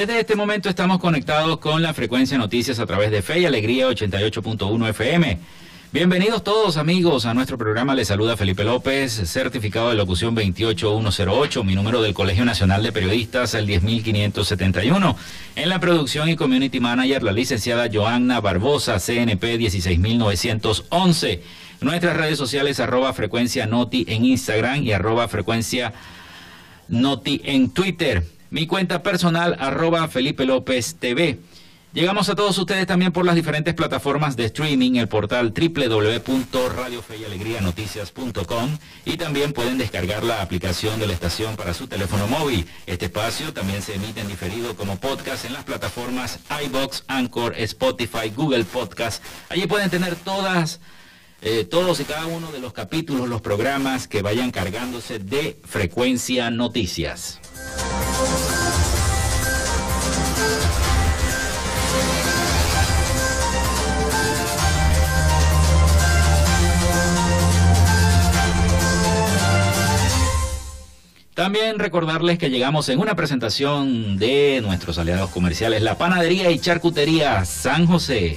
Desde este momento estamos conectados con la frecuencia noticias a través de Fe y Alegría 88.1 FM. Bienvenidos todos amigos a nuestro programa. Les saluda Felipe López, certificado de locución 28108, mi número del Colegio Nacional de Periodistas, el 10571. En la producción y community manager, la licenciada Joanna Barbosa, CNP 16911. Nuestras redes sociales, arroba frecuencia noti en Instagram y arroba frecuencia noti en Twitter. Mi cuenta personal, arroba Felipe López TV. Llegamos a todos ustedes también por las diferentes plataformas de streaming, el portal www.radiofeyalegrianoticias.com y también pueden descargar la aplicación de la estación para su teléfono móvil. Este espacio también se emite en diferido como podcast en las plataformas iBox, Anchor, Spotify, Google Podcast. Allí pueden tener todas, eh, todos y cada uno de los capítulos, los programas que vayan cargándose de frecuencia noticias. También recordarles que llegamos en una presentación de nuestros aliados comerciales, la Panadería y Charcutería San José.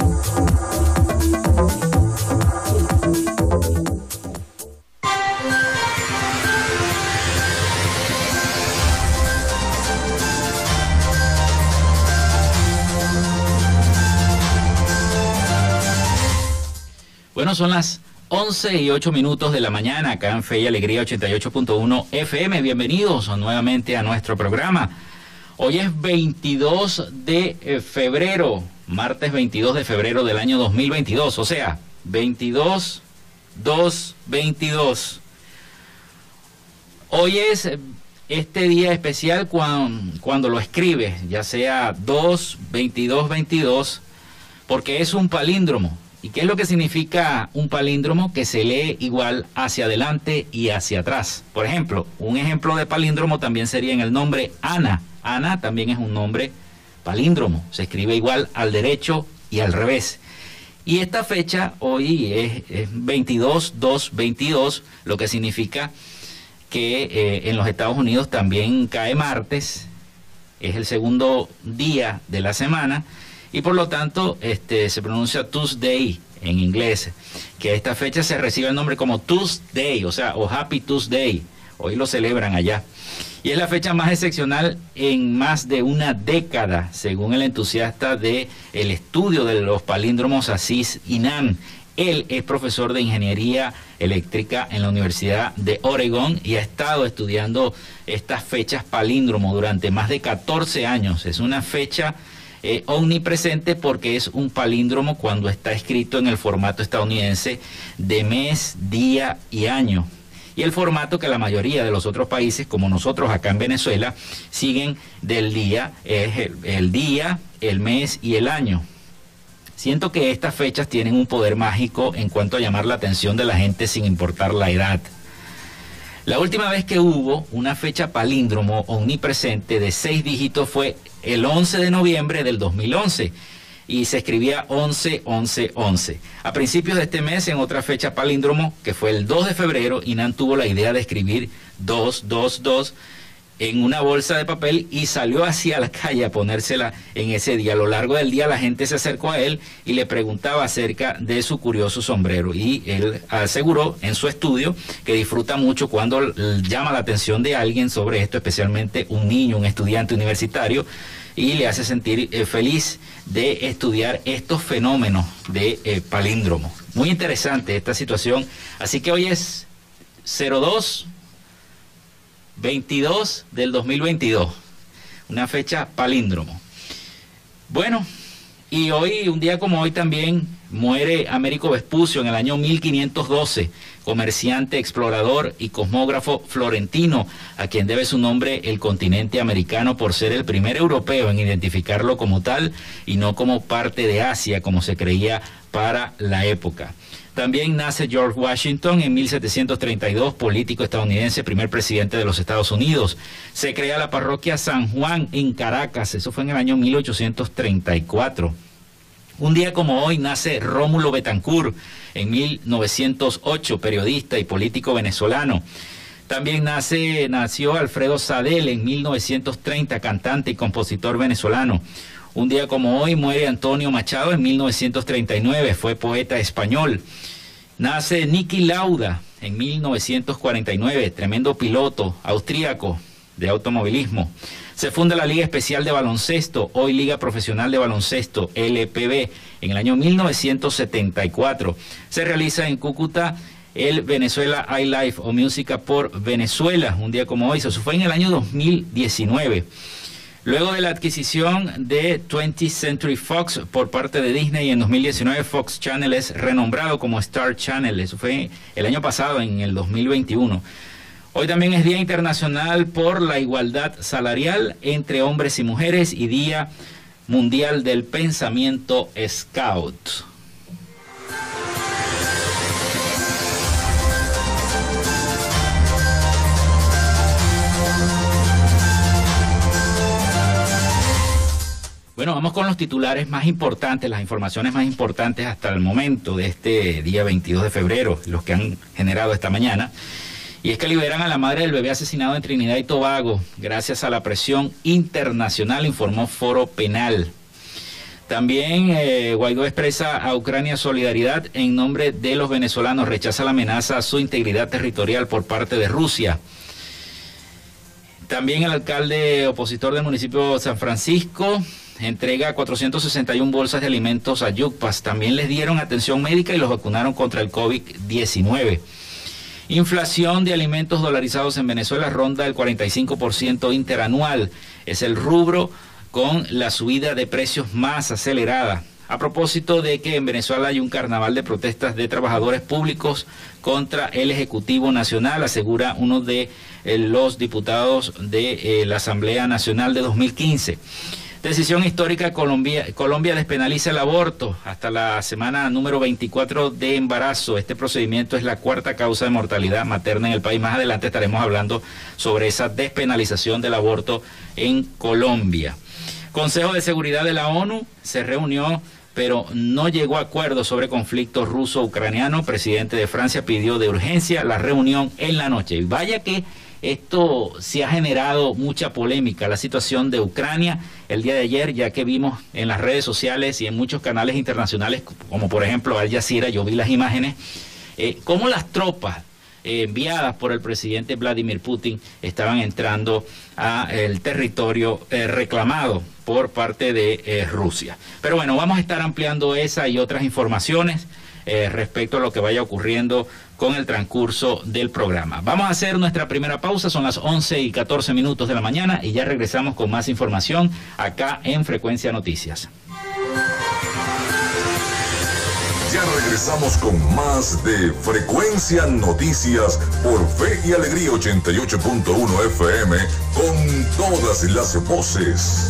Son las 11 y 8 minutos de la mañana acá en Fe y Alegría 88.1 FM. Bienvenidos nuevamente a nuestro programa. Hoy es 22 de febrero, martes 22 de febrero del año 2022, o sea, 22, 2, 22. Hoy es este día especial cuando, cuando lo escribes, ya sea 2, 22, 22, porque es un palíndromo. ¿Y qué es lo que significa un palíndromo? Que se lee igual hacia adelante y hacia atrás. Por ejemplo, un ejemplo de palíndromo también sería en el nombre Ana. Ana también es un nombre palíndromo. Se escribe igual al derecho y al revés. Y esta fecha hoy es, 22-2-22, lo que significa que eh, en los Estados Unidos también cae martes, es el segundo día de la semana y por lo tanto este, se pronuncia Tuesday en inglés, que a esta fecha se recibe el nombre como Tuesday, o sea, o Happy Tuesday, hoy lo celebran allá. Y es la fecha más excepcional en más de una década, según el entusiasta de el estudio de los palíndromos Asís Inan. Él es profesor de ingeniería eléctrica en la Universidad de Oregon y ha estado estudiando estas fechas palíndromo durante más de 14 años. Es una fecha eh, omnipresente porque es un palíndromo cuando está escrito en el formato estadounidense de mes, día y año. Y el formato que la mayoría de los otros países, como nosotros acá en Venezuela, siguen del día, es el día, el mes y el año. Siento que estas fechas tienen un poder mágico en cuanto a llamar la atención de la gente sin importar la edad. La última vez que hubo una fecha palíndromo omnipresente de seis dígitos fue el 11 de noviembre del 2011 y se escribía 11, 11, 11. A principios de este mes, en otra fecha palíndromo, que fue el 2 de febrero, Inan tuvo la idea de escribir 2, 2, 2 en una bolsa de papel y salió hacia la calle a ponérsela en ese día. A lo largo del día la gente se acercó a él y le preguntaba acerca de su curioso sombrero y él aseguró en su estudio que disfruta mucho cuando llama la atención de alguien sobre esto, especialmente un niño, un estudiante universitario y le hace sentir eh, feliz de estudiar estos fenómenos de eh, palíndromo. Muy interesante esta situación. Así que hoy es 02 22 del 2022, una fecha palíndromo. Bueno, y hoy, un día como hoy también, muere Américo Vespucio en el año 1512, comerciante, explorador y cosmógrafo florentino, a quien debe su nombre el continente americano por ser el primer europeo en identificarlo como tal y no como parte de Asia, como se creía para la época. También nace George Washington en 1732, político estadounidense, primer presidente de los Estados Unidos. Se crea la parroquia San Juan en Caracas, eso fue en el año 1834. Un día como hoy nace Rómulo Betancourt en 1908, periodista y político venezolano. También nace, nació Alfredo Sadel en 1930, cantante y compositor venezolano. Un día como hoy muere Antonio Machado en 1939, fue poeta español. Nace Niki Lauda en 1949, tremendo piloto austríaco de automovilismo. Se funda la Liga Especial de Baloncesto, hoy Liga Profesional de Baloncesto, LPB, en el año 1974. Se realiza en Cúcuta el Venezuela iLife o Música por Venezuela, un día como hoy. Eso fue en el año 2019. Luego de la adquisición de 20th Century Fox por parte de Disney en 2019, Fox Channel es renombrado como Star Channel. Eso fue el año pasado, en el 2021. Hoy también es Día Internacional por la Igualdad Salarial entre Hombres y Mujeres y Día Mundial del Pensamiento Scout. Bueno, vamos con los titulares más importantes, las informaciones más importantes hasta el momento de este día 22 de febrero, los que han generado esta mañana. Y es que liberan a la madre del bebé asesinado en Trinidad y Tobago, gracias a la presión internacional, informó Foro Penal. También eh, Guaidó expresa a Ucrania solidaridad en nombre de los venezolanos, rechaza la amenaza a su integridad territorial por parte de Rusia. También el alcalde opositor del municipio San Francisco entrega 461 bolsas de alimentos a Yucpas. También les dieron atención médica y los vacunaron contra el COVID-19. Inflación de alimentos dolarizados en Venezuela ronda el 45% interanual. Es el rubro con la subida de precios más acelerada. A propósito de que en Venezuela hay un carnaval de protestas de trabajadores públicos contra el Ejecutivo Nacional, asegura uno de eh, los diputados de eh, la Asamblea Nacional de 2015. Decisión histórica, Colombia, Colombia despenaliza el aborto hasta la semana número 24 de embarazo. Este procedimiento es la cuarta causa de mortalidad materna en el país. Más adelante estaremos hablando sobre esa despenalización del aborto en Colombia. Consejo de Seguridad de la ONU se reunió pero no llegó a acuerdo sobre conflicto ruso-ucraniano. Presidente de Francia pidió de urgencia la reunión en la noche. Y vaya que esto se ha generado mucha polémica, la situación de Ucrania el día de ayer, ya que vimos en las redes sociales y en muchos canales internacionales, como por ejemplo Al Jazeera, yo vi las imágenes, eh, cómo las tropas eh, enviadas por el presidente Vladimir Putin estaban entrando al territorio eh, reclamado por parte de Rusia. Pero bueno, vamos a estar ampliando esa y otras informaciones. respecto a lo que vaya ocurriendo con el transcurso del programa. Vamos a hacer nuestra primera pausa, son las 11 y 14 minutos de la mañana y ya regresamos con más información acá en Frecuencia Noticias. Ya regresamos con más de Frecuencia Noticias por Fe y Alegría 88.1 FM con todas las voces.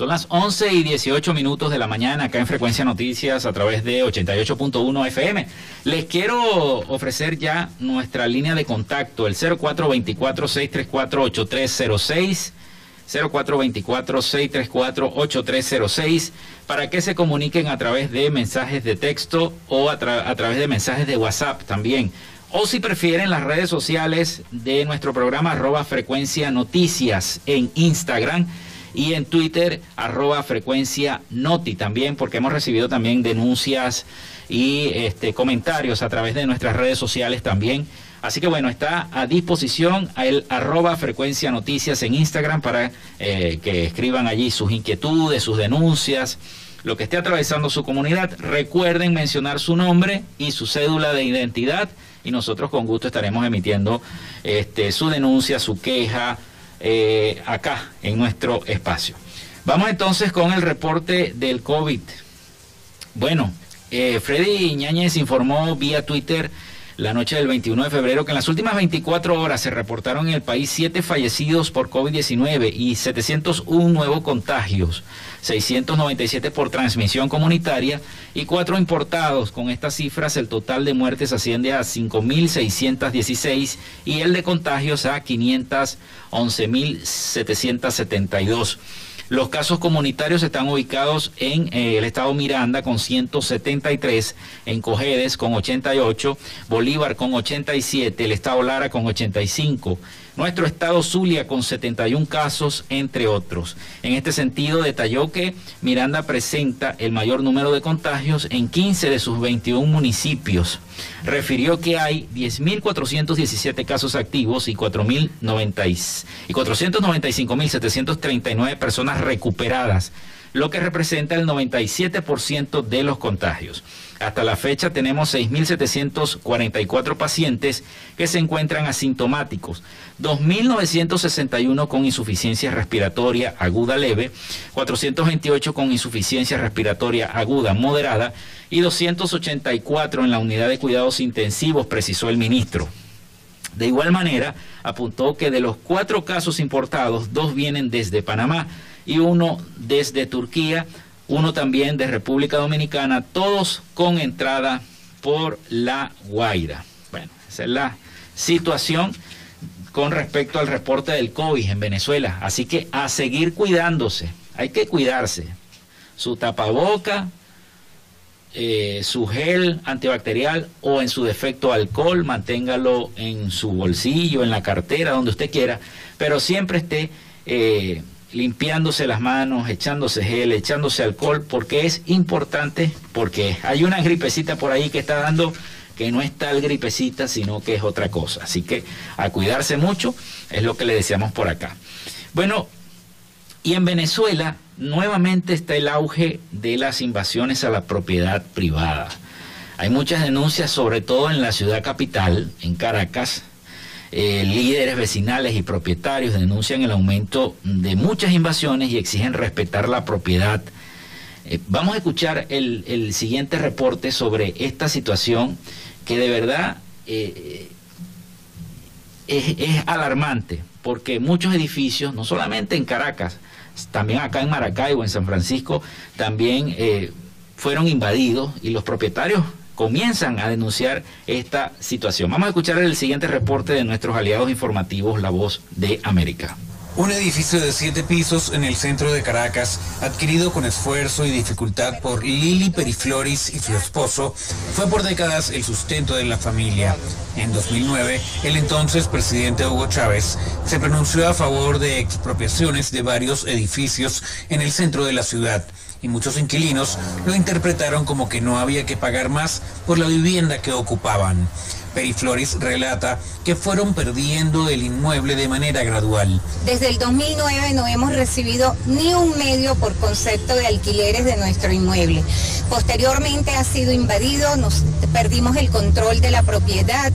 Son las 11 y 18 minutos de la mañana acá en Frecuencia Noticias a través de 88.1 FM. Les quiero ofrecer ya nuestra línea de contacto, el 0424-634-8306. 0424-634-8306 para que se comuniquen a través de mensajes de texto o a, a, través de mensajes de WhatsApp también. O si prefieren las redes sociales de nuestro programa arroba frecuencia noticias en Instagram y en Twitter arroba frecuencia noti también porque hemos recibido también denuncias y este, comentarios a través de nuestras redes sociales también. Así que bueno, está a disposición el arroba frecuencia noticias en Instagram para eh, que escriban allí sus inquietudes, sus denuncias, lo que esté atravesando su comunidad. Recuerden mencionar su nombre y su cédula de identidad y nosotros con gusto estaremos emitiendo este, su denuncia, su queja, eh, acá en nuestro espacio. Vamos entonces con el reporte del COVID. Bueno, eh, Freddy Ñáñez informó vía Twitter la noche del 21 de febrero que en las últimas 24 horas se reportaron en el país 7 fallecidos por COVID-19 y 701 nuevos contagios, 697 por transmisión comunitaria y 4 importados. Con estas cifras el total de muertes asciende a 5.616 y el de contagios a 511.772. Los casos comunitarios están ubicados en eh, el estado Miranda con 173, en Cojedes con 88, Bolívar con 87, el estado Lara con 85, nuestro estado Zulia con 71 casos, entre otros. En este sentido, detalló que Miranda presenta el mayor número de contagios en 15 de sus 21 municipios. Refirió que hay 10.417 casos activos y 495.739 personas recuperadas, lo que representa el 97% de los contagios. Hasta la fecha tenemos 6.744 pacientes que se encuentran asintomáticos, 2.961 con insuficiencia respiratoria aguda leve, 428 con insuficiencia respiratoria aguda moderada y 284 en la unidad de cuidados intensivos, precisó el ministro. De igual manera, apuntó que de los cuatro casos importados, dos vienen desde Panamá y uno desde Turquía, uno también de República Dominicana, todos con entrada por La Guaira. Bueno, esa es la situación con respecto al reporte del COVID en Venezuela. Así que a seguir cuidándose, hay que cuidarse. Su tapaboca, eh, su gel antibacterial o en su defecto alcohol, manténgalo en su bolsillo, en la cartera, donde usted quiera, pero siempre esté eh, limpiándose las manos, echándose gel, echándose alcohol, porque es importante, porque hay una gripecita por ahí que está dando que no es tal gripecita, sino que es otra cosa. Así que a cuidarse mucho es lo que le deseamos por acá. Bueno, y en Venezuela nuevamente está el auge de las invasiones a la propiedad privada. Hay muchas denuncias, sobre todo en la ciudad capital, en Caracas. Eh, líderes vecinales y propietarios denuncian el aumento de muchas invasiones y exigen respetar la propiedad. Eh, vamos a escuchar el, el siguiente reporte sobre esta situación que de verdad eh, es, alarmante, porque muchos edificios, no solamente en Caracas, también acá en Maracaibo, en San Francisco, también fueron invadidos y los propietarios comienzan a denunciar esta situación. Vamos a escuchar el siguiente reporte de nuestros aliados informativos, La Voz de América. Un edificio de siete pisos en el centro de Caracas, adquirido con esfuerzo y dificultad por Lili Perifloris y su esposo, fue por décadas el sustento de la familia. En 2009, el entonces presidente Hugo Chávez se pronunció a favor de expropiaciones de varios edificios en el centro de la ciudad y muchos inquilinos lo interpretaron como que no había que pagar más por la vivienda que ocupaban. Periflores relata que fueron perdiendo el inmueble de manera gradual. Desde el 2009 no hemos recibido ni un medio por concepto de alquileres de nuestro inmueble. Posteriormente ha sido invadido, nos perdimos el control de la propiedad.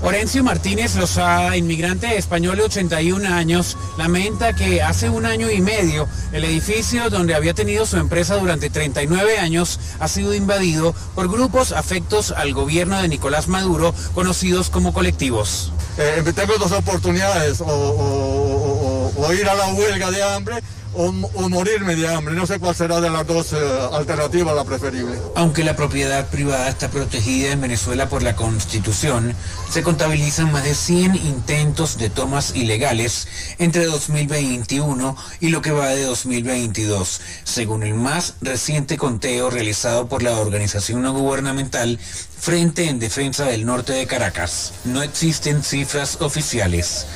Orencio Martínez Lozada, inmigrante español de 81 años, lamenta que hace un año y medio el edificio donde había tenido su empresa durante 39 años ha sido invadido por grupos afectos al gobierno de Nicolás Maduro, conocidos como colectivos. Eh, tengo dos oportunidades, o ir a la huelga de hambre o, morirme de hambre. No sé cuál será de las dos eh, alternativas la preferible. Aunque la propiedad privada está protegida en Venezuela por la Constitución, se contabilizan más de 100 intentos de tomas ilegales entre 2021 y lo que va de 2022, según el más reciente conteo realizado por la organización no gubernamental Frente en Defensa del Norte de Caracas. No existen cifras oficiales.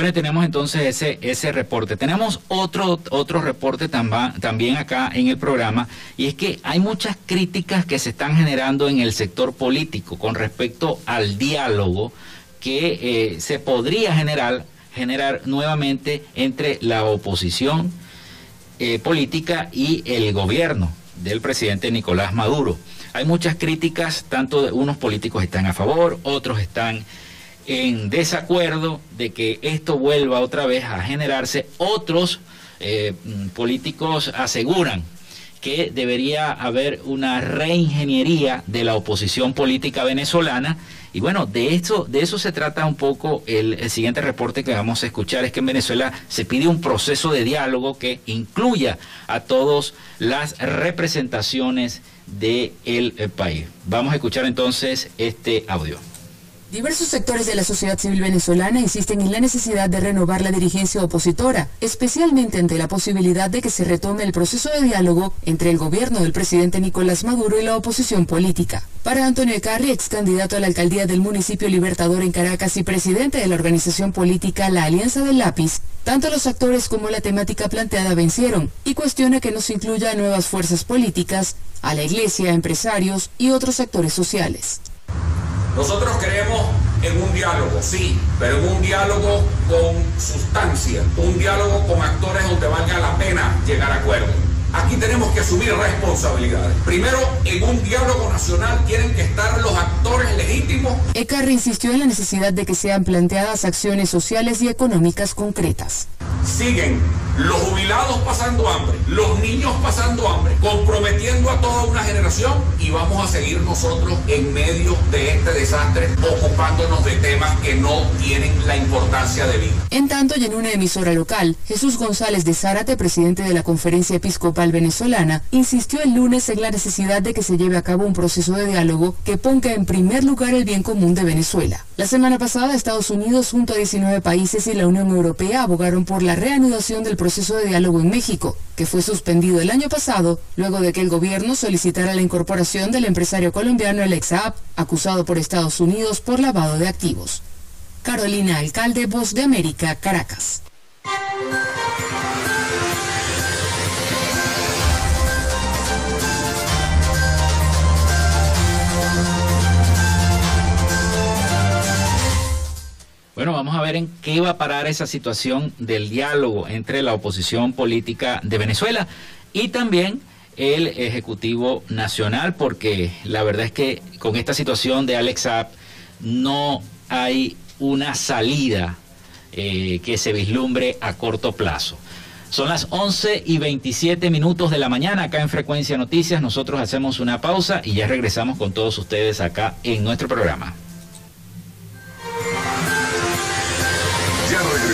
Bueno, tenemos entonces ese, ese reporte. Tenemos otro, otro reporte también acá en el programa, y es que hay muchas críticas que se están generando en el sector político con respecto al diálogo que eh, se podría generar, generar nuevamente entre la oposición eh, política y el gobierno del presidente Nicolás Maduro. Hay muchas críticas, tanto de unos políticos están a favor, otros están en desacuerdo de que esto vuelva otra vez a generarse. Otros eh, mm, políticos aseguran que debería haber una reingeniería de la oposición política venezolana. Y bueno, de eso, de eso se trata un poco el, siguiente reporte que vamos a escuchar, es que en Venezuela se pide un proceso de diálogo que incluya a todas las representaciones del el país. Vamos a escuchar entonces este audio. Diversos sectores de la sociedad civil venezolana insisten en la necesidad de renovar la dirigencia opositora, especialmente ante la posibilidad de que se retome el proceso de diálogo entre el gobierno del presidente Nicolás Maduro y la oposición política. Para Antonio Ecarri, ex candidato a la alcaldía del municipio Libertador en Caracas y presidente de la organización política La Alianza del Lápiz, tanto los actores como la temática planteada vencieron y cuestiona que no se incluya a nuevas fuerzas políticas, a la iglesia, empresarios y otros sectores sociales. Nosotros creemos en un diálogo, sí, pero en un diálogo con sustancia, un diálogo con actores donde valga la pena llegar a acuerdos. Aquí tenemos que asumir responsabilidades. Primero, en un diálogo nacional tienen que estar los actores legítimos. Ecarri insistió en la necesidad de que sean planteadas acciones sociales y económicas concretas. Siguen los jubilados pasando hambre, los niños pasando hambre, comprometiendo a toda una generación y vamos a seguir nosotros en medio de este desastre ocupándonos de temas que no tienen la importancia de vida. En tanto, y en una emisora local, Jesús González de Zárate, presidente de la Conferencia Episcopal Venezolana, insistió el lunes en la necesidad de que se lleve a cabo un proceso de diálogo que ponga en primer lugar el bien común de Venezuela. La semana pasada, Estados Unidos, junto a 19 países y la Unión Europea, abogaron por la reanudación del proceso de diálogo en México, que fue suspendido el año pasado luego de que el gobierno solicitara la incorporación del empresario colombiano Alex Saab, acusado por Estados Unidos por lavado de activos. Carolina Alcalde, Voz de América, Caracas. Bueno, vamos a ver en qué va a parar esa situación del diálogo entre la oposición política de Venezuela y también el Ejecutivo Nacional, porque la verdad es que con esta situación de Alex Saab no hay una salida eh, que se vislumbre a corto plazo. Son las 11 y 27 minutos de la mañana acá en Frecuencia Noticias. Nosotros hacemos una pausa y ya regresamos con todos ustedes acá en nuestro programa.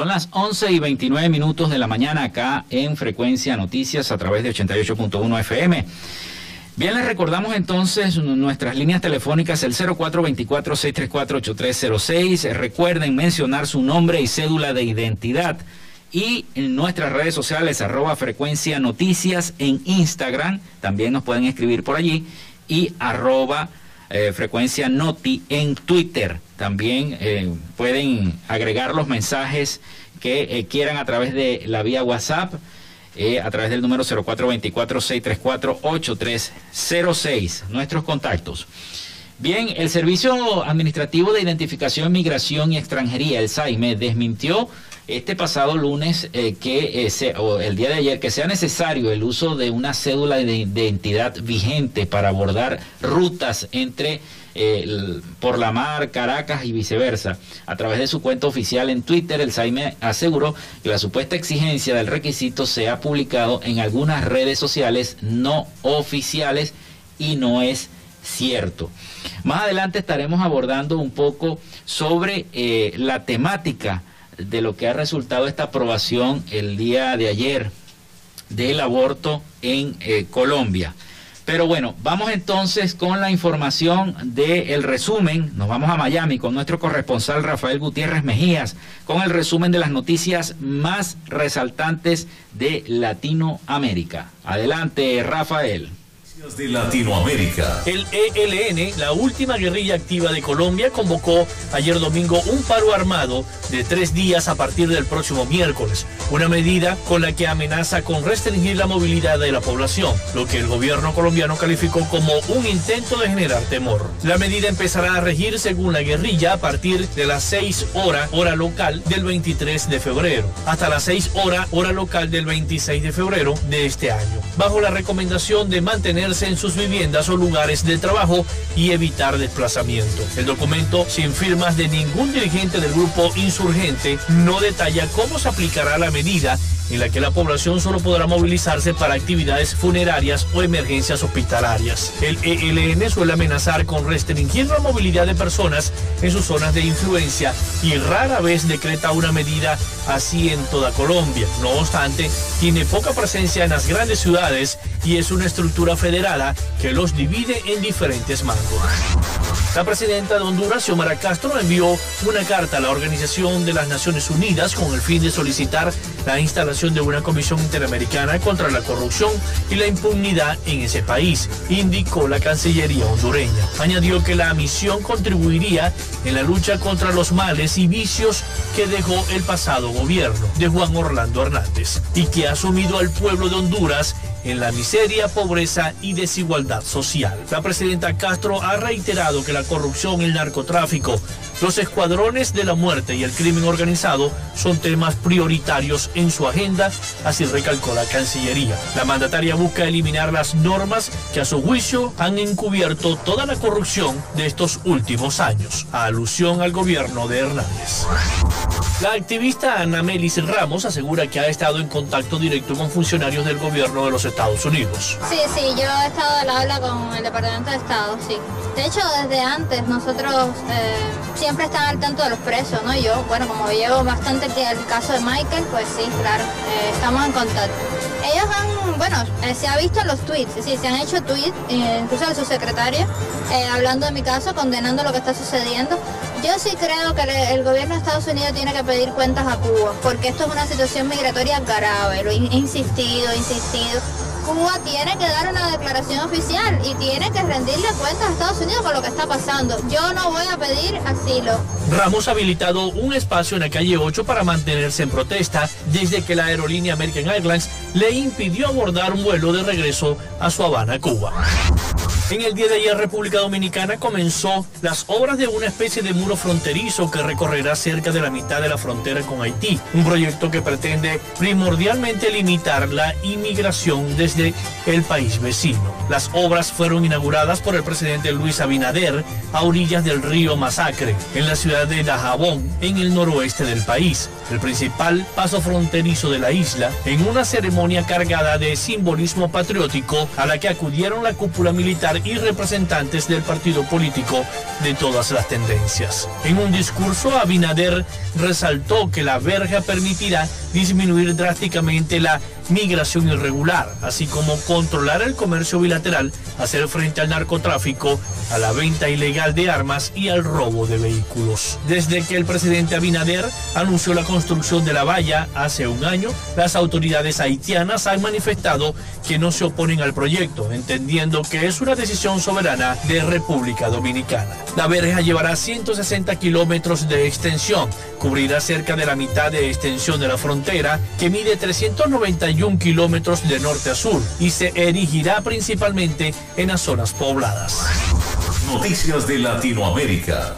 Son las 11 y 29 minutos de la mañana acá en Frecuencia Noticias a través de 88.1 FM. Bien, les recordamos entonces nuestras líneas telefónicas, el 0424-634-8306. Recuerden mencionar su nombre y cédula de identidad. Y en nuestras redes sociales, arroba frecuencia noticias en Instagram, también nos pueden escribir por allí, y arroba eh, frecuencia noti en Twitter. También eh, pueden agregar los mensajes que eh, quieran a través de la vía WhatsApp. a través del número 0424-634-8306. Nuestros contactos. Bien, el Servicio Administrativo de Identificación, Migración y Extranjería, el SAIME, desmintió este pasado lunes que o el día de ayer que sea necesario el uso de una cédula de identidad vigente para abordar rutas entre por la mar, Caracas y viceversa. A través de su cuenta oficial en Twitter, el SAIME aseguró que la supuesta exigencia del requisito se ha publicado en algunas redes sociales no oficiales y no es cierto. Más adelante estaremos abordando un poco sobre eh, la temática de lo que ha resultado esta aprobación el día de ayer del aborto en eh, Colombia. Pero bueno, vamos entonces con la información del resumen. Nos vamos a Miami con nuestro corresponsal Rafael Gutiérrez Mejías con el resumen de las noticias más resaltantes de Latinoamérica. Adelante, Rafael. De Latinoamérica. El ELN, la última guerrilla activa de Colombia, convocó ayer domingo un paro armado de tres días a partir del próximo miércoles, una medida con la que amenaza con restringir la movilidad de la población, lo que el gobierno colombiano calificó como un intento de generar temor. La medida empezará a regir según la guerrilla a partir de las 6 horas hora local del 23 de febrero, hasta las 6 horas hora local del 26 de febrero de este año, bajo la recomendación de en sus viviendas o lugares de trabajo y evitar desplazamiento. El documento, sin firmas de ningún dirigente del grupo insurgente, no detalla cómo se aplicará la medida en la que la población solo podrá movilizarse para actividades funerarias o emergencias hospitalarias. El ELN suele amenazar con restringir la movilidad de personas en sus zonas de influencia y rara vez decreta una medida así en toda Colombia. No obstante, tiene poca presencia en las grandes ciudades y es una estructura federada que los divide en diferentes mangos. La presidenta de Honduras, Xiomara Castro, envió una carta a la Organización de las Naciones Unidas con el fin de solicitar la instalación de una comisión interamericana contra la corrupción y la impunidad en ese país, indicó la Cancillería hondureña. Añadió que la misión contribuiría en la lucha contra los males y vicios que dejó el pasado gobierno de Juan Orlando Hernández y que ha sumido al pueblo de Honduras en la miseria, pobreza y desigualdad social. La presidenta Castro ha reiterado que la corrupción el narcotráfico, los escuadrones de la muerte y el crimen organizado son temas prioritarios en su agenda, así recalcó la Cancillería. La mandataria busca eliminar las normas que a su juicio han encubierto toda la corrupción de estos últimos años, a alusión al gobierno de Hernández. La activista Ana Melis Ramos asegura que ha estado en contacto directo con funcionarios del gobierno de los Estados Unidos. Sí, sí, yo he estado al habla con el Departamento de Estado, sí. De hecho, desde antes nosotros eh, siempre están al tanto de los presos, ¿no? Yo, bueno, como llevo bastante el caso de Michael, pues sí, claro, eh, estamos en contacto. Ellos han, bueno, eh, se ha visto los tweets, sí, se han hecho tweets, incluso el subsecretario, hablando de mi caso, condenando lo que está sucediendo. Yo sí creo que el gobierno de Estados Unidos tiene que pedir cuentas a Cuba, porque esto es una situación migratoria grave, lo he insistido, insistido. Cuba tiene que dar una declaración oficial y tiene que rendirle cuentas a Estados Unidos con lo que está pasando. Yo no voy a pedir asilo. Ramos ha habilitado un espacio en la calle 8 para mantenerse en protesta desde que la aerolínea American Airlines le impidió abordar un vuelo de regreso a su Habana, Cuba. En el día de ayer, República Dominicana comenzó las obras de una especie de muro fronterizo que recorrerá cerca de la mitad de la frontera con Haití. Un proyecto que pretende primordialmente limitar la inmigración desde el país vecino. Las obras fueron inauguradas por el presidente Luis Abinader a orillas del río Masacre, en la ciudad de Dajabón, en el noroeste del país, el principal paso fronterizo de la isla, en una ceremonia cargada de simbolismo patriótico a la que acudieron la cúpula militar y representantes del partido político de todas las tendencias. En un discurso, Abinader resaltó que la verja permitirá disminuir drásticamente la migración irregular, así como controlar el comercio bilateral, hacer frente al narcotráfico, a la venta ilegal de armas y al robo de vehículos. Desde que el presidente Abinader anunció la construcción de la valla hace un año, las autoridades haitianas han manifestado que no se oponen al proyecto, entendiendo que es una decisión soberana de República Dominicana. La verja llevará 160 kilómetros de extensión, cubrirá cerca de la mitad de extensión de la frontera, que mide 391 kilómetros de norte a sur y se erigirá principalmente en las zonas pobladas. Noticias de Latinoamérica.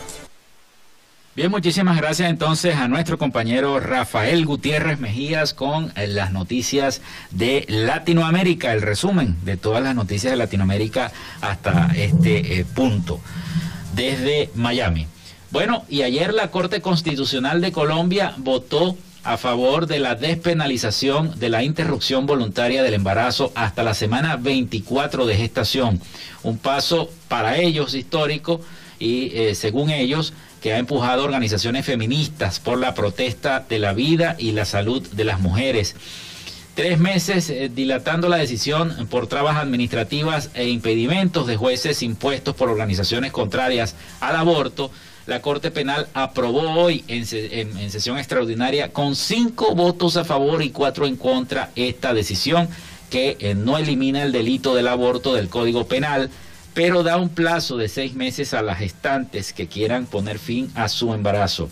Bien, muchísimas gracias entonces a nuestro compañero Rafael Gutiérrez Mejías con las noticias de Latinoamérica, el resumen de todas las noticias de Latinoamérica hasta este eh, punto, desde Miami. Bueno, y ayer la Corte Constitucional de Colombia votó a favor de la despenalización de la interrupción voluntaria del embarazo hasta la semana 24 de gestación. Un paso para ellos histórico y eh, según ellos que ha empujado organizaciones feministas por la protesta de la vida y la salud de las mujeres. Tres meses eh, dilatando la decisión por trabas administrativas e impedimentos de jueces impuestos por organizaciones contrarias al aborto, la Corte Penal aprobó hoy en, sesión extraordinaria con cinco votos a favor y cuatro en contra esta decisión que eh, no elimina el delito del aborto del Código Penal, pero da un plazo de seis meses a las gestantes que quieran poner fin a su embarazo.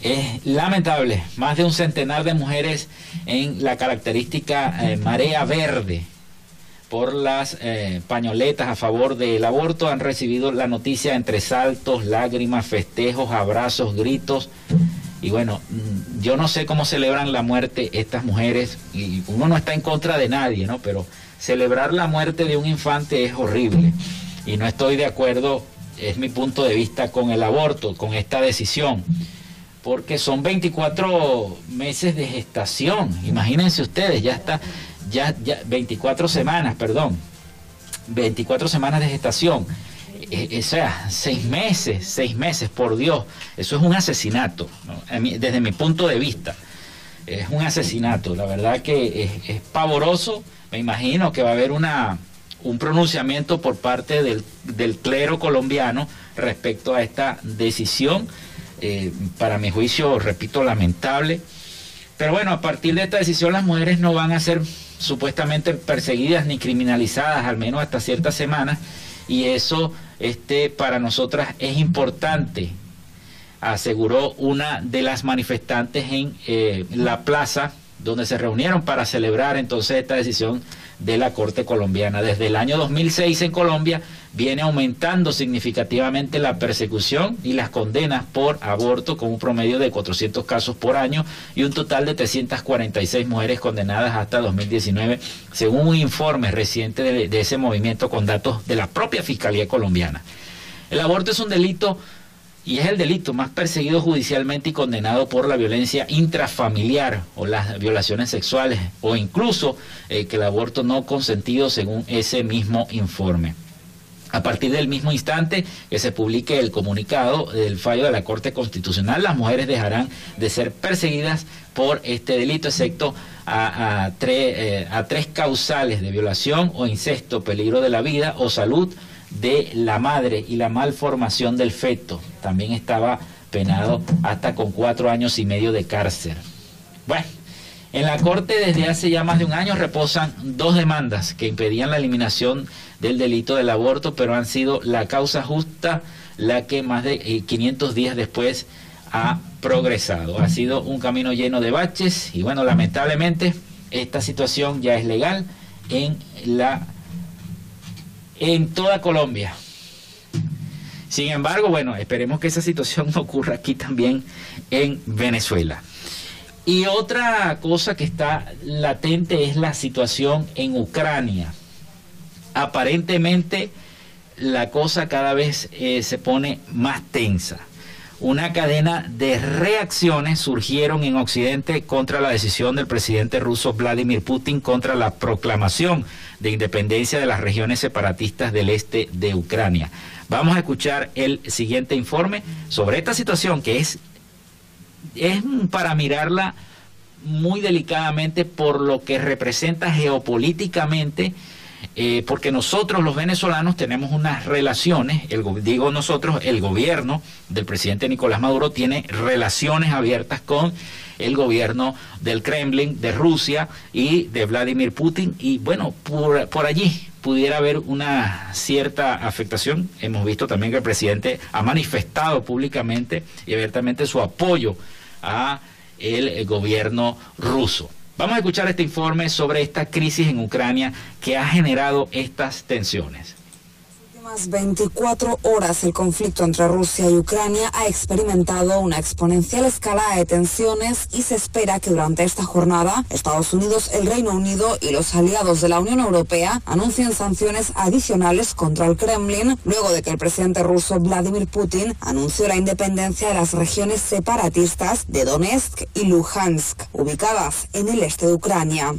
Es lamentable, más de un centenar de mujeres en la característica eh, marea verde por las eh, pañoletas a favor del aborto han recibido la noticia entre saltos, lágrimas, festejos, abrazos, gritos. Y bueno, mm, yo no sé cómo celebran la muerte estas mujeres, y uno no está en contra de nadie, ¿no? Pero celebrar la muerte de un infante es horrible. Y no estoy de acuerdo, es mi punto de vista, con el aborto, con esta decisión. Porque son 24 meses de gestación. Imagínense ustedes, ya está, ya, ya 24 semanas, perdón, 24 semanas de gestación. Eh, o sea, seis meses, seis meses, por Dios, eso es un asesinato, desde mi punto de vista. Es un asesinato, la verdad que es, pavoroso, me imagino que va a haber una, un pronunciamiento por parte del, del clero colombiano respecto a esta decisión, eh, para mi juicio, repito, lamentable. Pero bueno, a partir de esta decisión las mujeres no van a ser supuestamente perseguidas ni criminalizadas, al menos hasta ciertas semanas, y eso este, para nosotras es importante, aseguró una de las manifestantes en eh, la plaza donde se reunieron para celebrar entonces esta decisión de la Corte colombiana. Desde el año 2006 en Colombia viene aumentando significativamente la persecución y las condenas por aborto con un promedio de 400 casos por año y un total de 346 mujeres condenadas hasta 2019, según un informe reciente de, de ese movimiento con datos de la propia Fiscalía colombiana. El aborto es un delito y es el delito más perseguido judicialmente y condenado por la violencia intrafamiliar o las violaciones sexuales o incluso eh, que el aborto no consentido según ese mismo informe. A partir del mismo instante que se publique el comunicado del fallo de la Corte Constitucional, las mujeres dejarán de ser perseguidas por este delito, excepto a, eh, a tres causales de violación o incesto, peligro de la vida o salud de la madre y la malformación del feto. También estaba penado hasta con cuatro años y medio de cárcel. Bueno, en la Corte desde hace ya más de un año reposan dos demandas que impedían la eliminación del delito del aborto, pero han sido la causa justa la que más de 500 eh, días después ha progresado. Ha sido un camino lleno de baches y bueno, lamentablemente esta situación ya es legal en la en toda Colombia. Sin embargo, bueno, esperemos que esa situación no ocurra aquí también en Venezuela. Y otra cosa que está latente es la situación en Ucrania. Aparentemente la cosa cada vez eh, se pone más tensa una cadena de reacciones surgieron en Occidente contra la decisión del presidente ruso Vladimir Putin contra la proclamación de independencia de las regiones separatistas del este de Ucrania. Vamos a escuchar el siguiente informe sobre esta situación que es, es para mirarla muy delicadamente por lo que representa geopolíticamente eh, porque nosotros los venezolanos tenemos unas relaciones, el, digo nosotros, el gobierno del presidente Nicolás Maduro tiene relaciones abiertas con el gobierno del Kremlin, de Rusia y de Vladimir Putin, y bueno, por allí pudiera haber una cierta afectación. Hemos visto también que el presidente ha manifestado públicamente y abiertamente su apoyo a el gobierno ruso. Vamos a escuchar este informe sobre esta crisis en Ucrania que ha generado estas tensiones. 24 horas el conflicto entre Rusia y Ucrania ha experimentado una exponencial escalada de tensiones y se espera que durante esta jornada Estados Unidos, el Reino Unido y los aliados de la Unión Europea anuncien sanciones adicionales contra el Kremlin luego de que el presidente ruso Vladimir Putin anunció la independencia de las regiones separatistas de Donetsk y Luhansk, ubicadas en el este de Ucrania.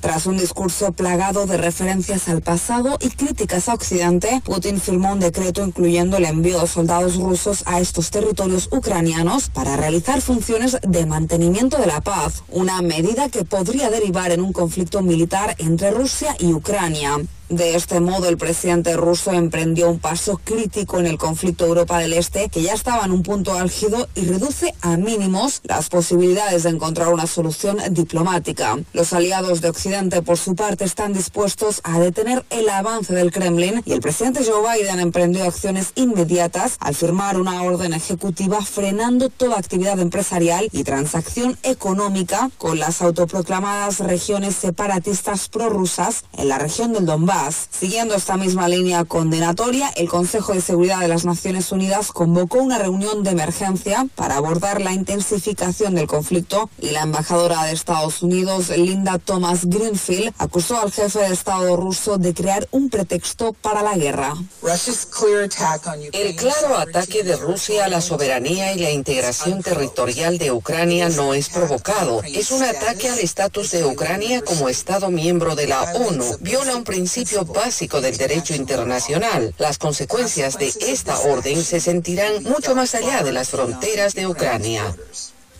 Tras un discurso plagado de referencias al pasado y críticas a Occidente, Putin firmó un decreto incluyendo el envío de soldados rusos a estos territorios ucranianos para realizar funciones de mantenimiento de la paz, una medida que podría derivar en un conflicto militar entre Rusia y Ucrania. De este modo, el presidente ruso emprendió un paso crítico en el conflicto Europa del Este, que ya estaba en un punto álgido y reduce a mínimos las posibilidades de encontrar una solución diplomática. Los aliados de Occidente, por su parte, están dispuestos a detener el avance del Kremlin y el presidente Joe Biden emprendió acciones inmediatas al firmar una orden ejecutiva frenando toda actividad empresarial y transacción económica con las autoproclamadas regiones separatistas prorrusas en la región del Donbass Siguiendo esta misma línea condenatoria, el Consejo de Seguridad de las Naciones Unidas convocó una reunión de emergencia para abordar la intensificación del conflicto y la embajadora de Estados Unidos, Linda Thomas Greenfield, acusó al jefe de Estado ruso de crear un pretexto para la guerra. El claro ataque de Rusia a la soberanía y la integración territorial de Ucrania no es provocado. Es un ataque al estatus de Ucrania como Estado miembro de la ONU. Viola un principio básico del derecho internacional. Las consecuencias de esta orden se sentirán mucho más allá de las fronteras de Ucrania.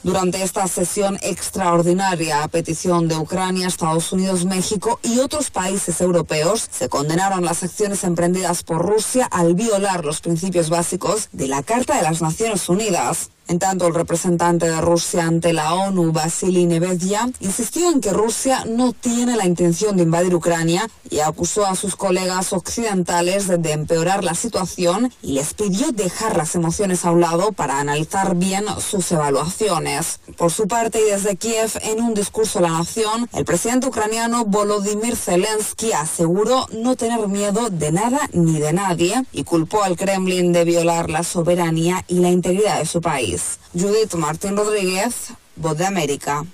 Durante esta sesión extraordinaria a petición de Ucrania, Estados Unidos, México y otros países europeos, se condenaron las acciones emprendidas por Rusia al violar los principios básicos de la Carta de las Naciones Unidas. En tanto, el representante de Rusia ante la ONU, Vasily Nevedya, insistió en que Rusia no tiene la intención de invadir Ucrania y acusó a sus colegas occidentales de, empeorar la situación y les pidió dejar las emociones a un lado para analizar bien sus evaluaciones. Por su parte, y desde Kiev, en un discurso a la nación, el presidente ucraniano Volodymyr Zelensky aseguró no tener miedo de nada ni de nadie y culpó al Kremlin de violar la soberanía y la integridad de su país. Judith Martín Rodríguez, Voz de América.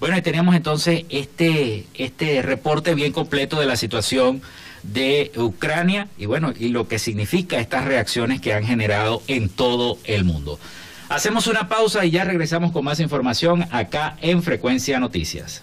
Bueno, y teníamos entonces este, este reporte bien completo de la situación de Ucrania y bueno, y lo que significa estas reacciones que han generado en todo el mundo. Hacemos una pausa y ya regresamos con más información acá en Frecuencia Noticias.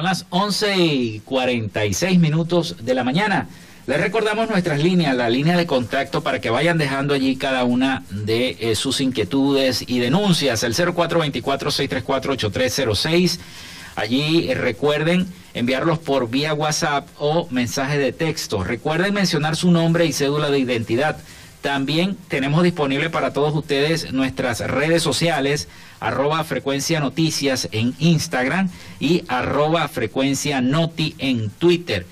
Son las 11 y 46 minutos de la mañana. Les recordamos nuestras líneas, la línea de contacto para que vayan dejando allí cada una de eh, sus inquietudes y denuncias. El 0424-634-8306. Allí eh, recuerden enviarlos por vía WhatsApp o mensaje de texto. Recuerden mencionar su nombre y cédula de identidad. También tenemos disponible para todos ustedes nuestras redes sociales, arroba frecuencia noticias en Instagram y arroba frecuencia noti en Twitter.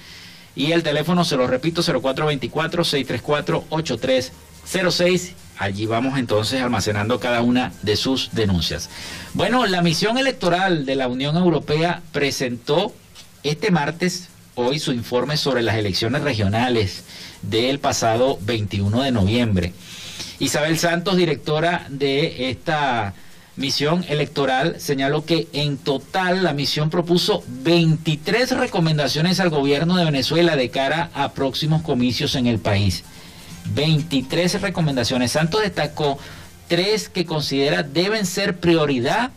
Y el teléfono, se lo repito, 0424-634-8306. Allí vamos entonces almacenando cada una de sus denuncias. Bueno, la misión electoral de la Unión Europea presentó este martes, hoy, su informe sobre las elecciones regionales del pasado 21 de noviembre. Isabel Santos, directora de esta misión electoral, señaló que en total la misión propuso 23 recomendaciones al gobierno de Venezuela de cara a próximos comicios en el país. 23 recomendaciones. Santos destacó tres que considera deben ser prioridad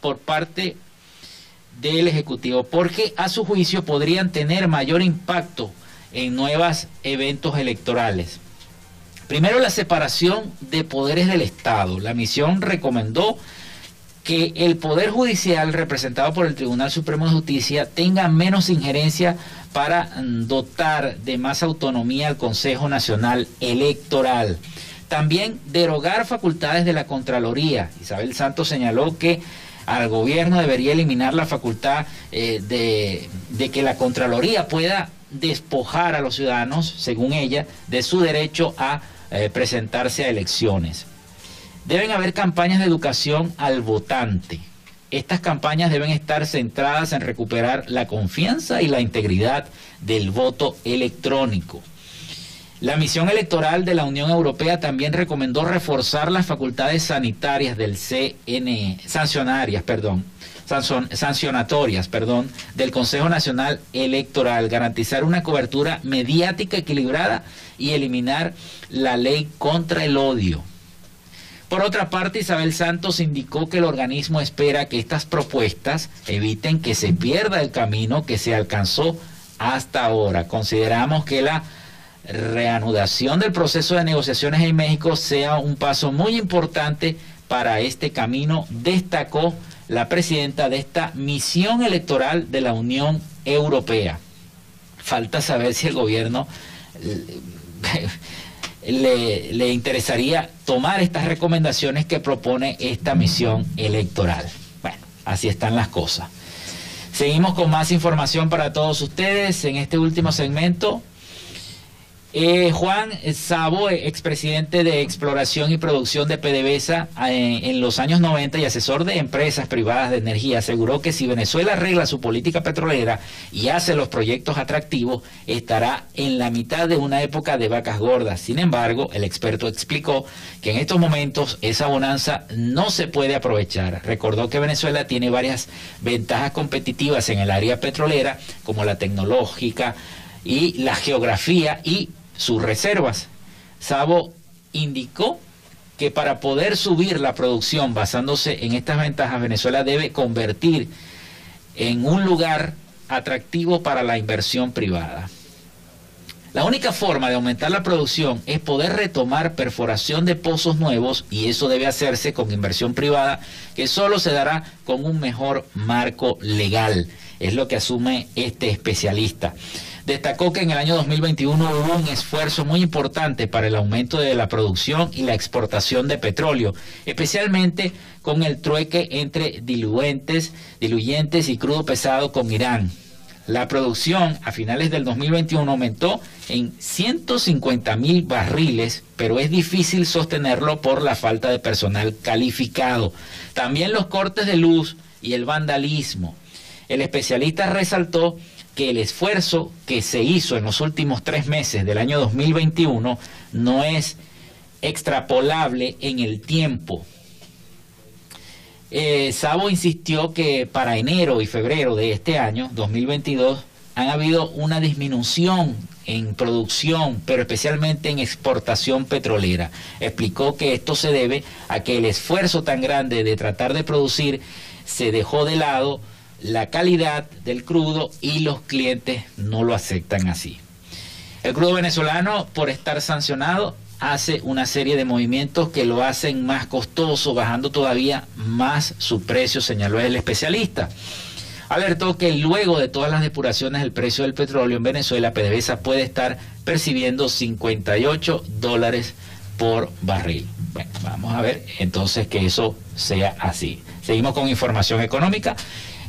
por parte del Ejecutivo, porque a su juicio podrían tener mayor impacto en nuevos eventos electorales. Primero, la separación de poderes del Estado. La misión recomendó que el Poder Judicial, representado por el Tribunal Supremo de Justicia, tenga menos injerencia para mm, dotar de más autonomía al Consejo Nacional Electoral. También derogar facultades de la Contraloría. Isabel Santos señaló que al gobierno debería eliminar la facultad eh, de, de que la Contraloría pueda despojar a los ciudadanos, según ella, de su derecho a eh, presentarse a elecciones. Deben haber campañas de educación al votante. Estas campañas deben estar centradas en recuperar la confianza y la integridad del voto electrónico. La misión electoral de la Unión Europea también recomendó reforzar las facultades sanitarias del CNE, sancionarias, perdón, sancionatorias, perdón, del Consejo Nacional Electoral, garantizar una cobertura mediática equilibrada y eliminar la ley contra el odio. Por otra parte, Isabel Santos indicó que el organismo espera que estas propuestas eviten que se pierda el camino que se alcanzó hasta ahora. Consideramos que la reanudación del proceso de negociaciones en México sea un paso muy importante para este camino, destacó la presidenta de esta misión electoral de la Unión Europea. Falta saber si el gobierno le, interesaría tomar estas recomendaciones que propone esta misión electoral. Bueno, así están las cosas. Seguimos con más información para todos ustedes en este último segmento. Eh, Juan Sabo, expresidente de Exploración y Producción de PDVSA eh, en los años 90 y asesor de empresas privadas de energía, aseguró que si Venezuela arregla su política petrolera y hace los proyectos atractivos, estará en la mitad de una época de vacas gordas. Sin embargo, el experto explicó que en estos momentos esa bonanza no se puede aprovechar. Recordó que Venezuela tiene varias ventajas competitivas en el área petrolera, como la tecnológica, y la geografía y sus reservas. Sabo indicó que para poder subir la producción basándose en estas ventajas, Venezuela debe convertir en un lugar atractivo para la inversión privada. La única forma de aumentar la producción es poder retomar perforación de pozos nuevos y eso debe hacerse con inversión privada que solo se dará con un mejor marco legal. Es lo que asume este especialista. Destacó que en el año 2021 hubo un esfuerzo muy importante para el aumento de la producción y la exportación de petróleo, especialmente con el trueque entre diluentes, diluyentes y crudo pesado con Irán. La producción a finales del 2021 aumentó en 150 mil barriles, pero es difícil sostenerlo por la falta de personal calificado. También los cortes de luz y el vandalismo. El especialista resaltó que el esfuerzo que se hizo en los últimos tres meses del año 2021 no es extrapolable en el tiempo. Eh, Sabo insistió que para enero y febrero de este año, 2022, han habido una disminución en producción, pero especialmente en exportación petrolera. Explicó que esto se debe a que el esfuerzo tan grande de tratar de producir se dejó de lado la calidad del crudo y los clientes no lo aceptan así. El crudo venezolano, por estar sancionado, hace una serie de movimientos que lo hacen más costoso, bajando todavía más su precio, señaló el especialista. Alertó que luego de todas las depuraciones del precio del petróleo en Venezuela, PDVSA puede estar percibiendo 58 dólares por barril. Bueno, vamos a ver entonces que eso sea así. Seguimos con información económica.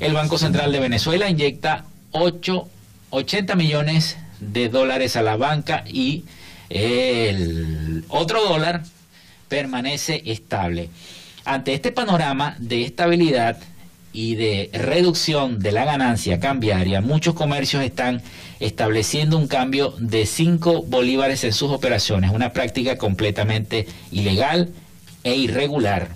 El Banco Central de Venezuela inyecta 8, 80 millones de dólares a la banca y el otro dólar permanece estable. Ante este panorama de estabilidad y de reducción de la ganancia cambiaria, muchos comercios están estableciendo un cambio de 5 bolívares en sus operaciones, una práctica completamente ilegal e irregular.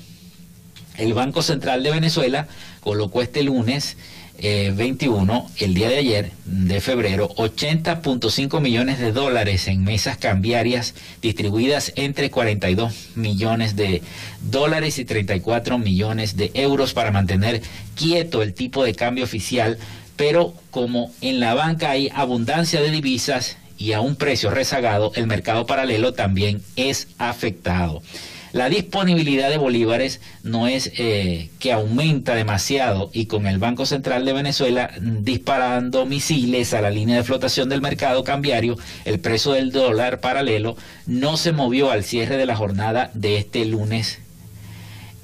El Banco Central de Venezuela colocó este lunes 21, eh, el día de ayer, de febrero, 80.5 millones de dólares en mesas cambiarias distribuidas entre 42 millones de dólares y 34 millones de euros para mantener quieto el tipo de cambio oficial, pero como en la banca hay abundancia de divisas y a un precio rezagado, el mercado paralelo también es afectado. La disponibilidad de bolívares no es eh, que aumenta demasiado y con el Banco Central de Venezuela disparando misiles a la línea de flotación del mercado cambiario, el precio del dólar paralelo no se movió al cierre de la jornada de este lunes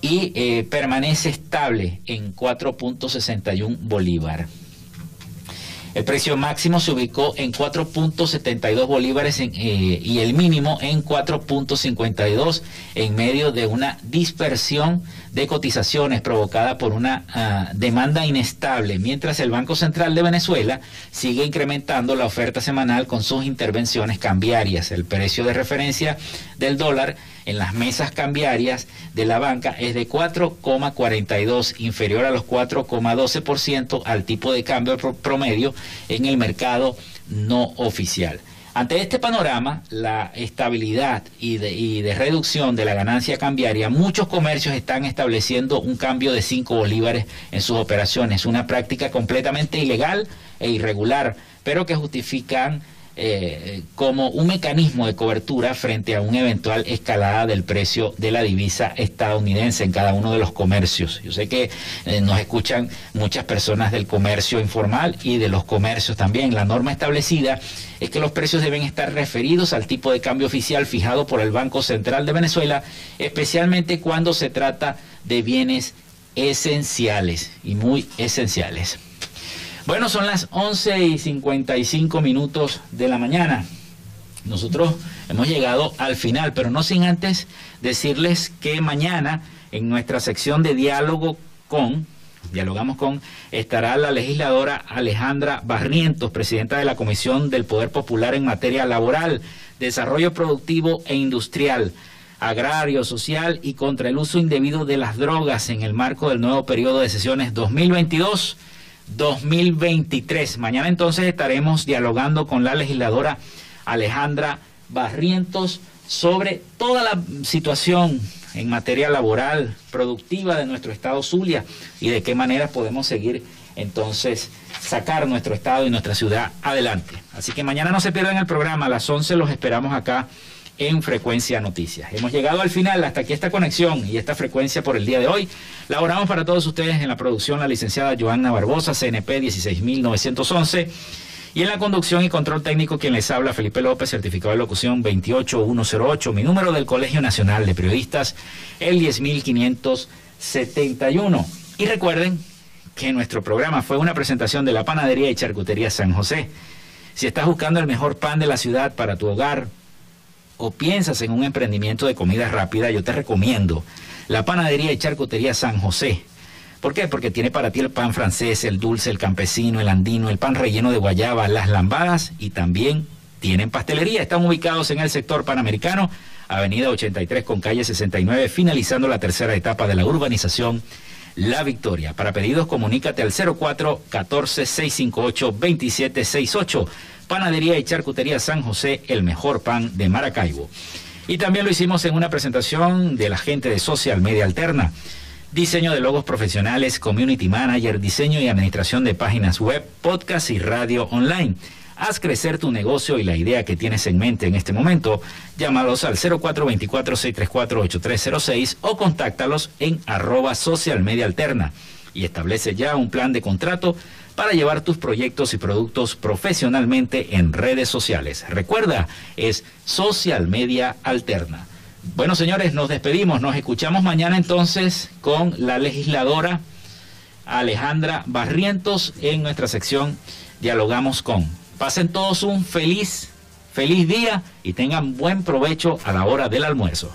y eh, permanece estable en 4.61 bolívar. El precio máximo se ubicó en 4.72 bolívares eh, y el mínimo en 4.52 en medio de una dispersión de cotizaciones provocada por una ah, demanda inestable, mientras el Banco Central de Venezuela sigue incrementando la oferta semanal con sus intervenciones cambiarias. El precio de referencia del dólar en las mesas cambiarias de la banca es de 4,42, inferior a los 4,12% al tipo de cambio promedio en el mercado no oficial. Ante este panorama, la estabilidad y de, reducción de la ganancia cambiaria, muchos comercios están estableciendo un cambio de 5 bolívares en sus operaciones, una práctica completamente ilegal e irregular, pero que justifican eh, como un mecanismo de cobertura frente a una eventual escalada del precio de la divisa estadounidense en cada uno de los comercios. Yo sé que eh, nos escuchan muchas personas del comercio informal y de los comercios también. La norma establecida es que los precios deben estar referidos al tipo de cambio oficial fijado por el Banco Central de Venezuela, especialmente cuando se trata de bienes esenciales y muy esenciales. Bueno, son las 11 y 55 minutos de la mañana. Nosotros hemos llegado al final, pero no sin antes decirles que mañana en nuestra sección de diálogo con, dialogamos con, estará la legisladora Alejandra Barrientos, presidenta de la Comisión del Poder Popular en materia laboral, desarrollo productivo e industrial agrario, social y contra el uso indebido de las drogas en el marco del nuevo periodo de sesiones 2022 2023. Mañana entonces estaremos dialogando con la legisladora Alejandra Barrientos sobre toda la situación en materia laboral, productiva de nuestro estado Zulia y de qué manera podemos seguir entonces sacar nuestro estado y nuestra ciudad adelante. Así que mañana no se pierdan el programa, a las 11 los esperamos acá en Frecuencia Noticias. Hemos llegado al final, hasta aquí esta conexión y esta frecuencia por el día de hoy. Laboramos para todos ustedes en la producción la licenciada Joanna Barbosa, CNP 16911. Y en la conducción y control técnico, quien les habla, Felipe López, certificado de locución 28108, mi número del Colegio Nacional de Periodistas, el 10571. Y recuerden que nuestro programa fue una presentación de la Panadería y Charcutería San José. Si estás buscando el mejor pan de la ciudad para tu hogar, o piensas en un emprendimiento de comida rápida, yo te recomiendo la panadería y charcutería San José. ¿Por qué? Porque tiene para ti el pan francés, el dulce, el campesino, el andino, el pan relleno de guayaba, las lambadas y también tienen pastelería. Están ubicados en el sector panamericano, avenida 83 con calle 69, finalizando la tercera etapa de la urbanización La Victoria. Para pedidos, comunícate al 04 14 658 2768. Panadería y Charcutería San José, el mejor pan de Maracaibo. Y también lo hicimos en una presentación de la gente de Social Media Alterna. Diseño de logos profesionales, community manager, diseño y administración de páginas web, podcast y radio online. Haz crecer tu negocio y la idea que tienes en mente en este momento. Llámalos al 0424-634-8306 o contáctalos en arroba social media alterna y establece ya un plan de contrato para llevar tus proyectos y productos profesionalmente en redes sociales. Recuerda, es Social Media Alterna. Bueno, señores, nos despedimos. Nos escuchamos mañana entonces con la legisladora Alejandra Barrientos en nuestra sección Dialogamos con. Pasen todos un feliz, feliz día y tengan buen provecho a la hora del almuerzo.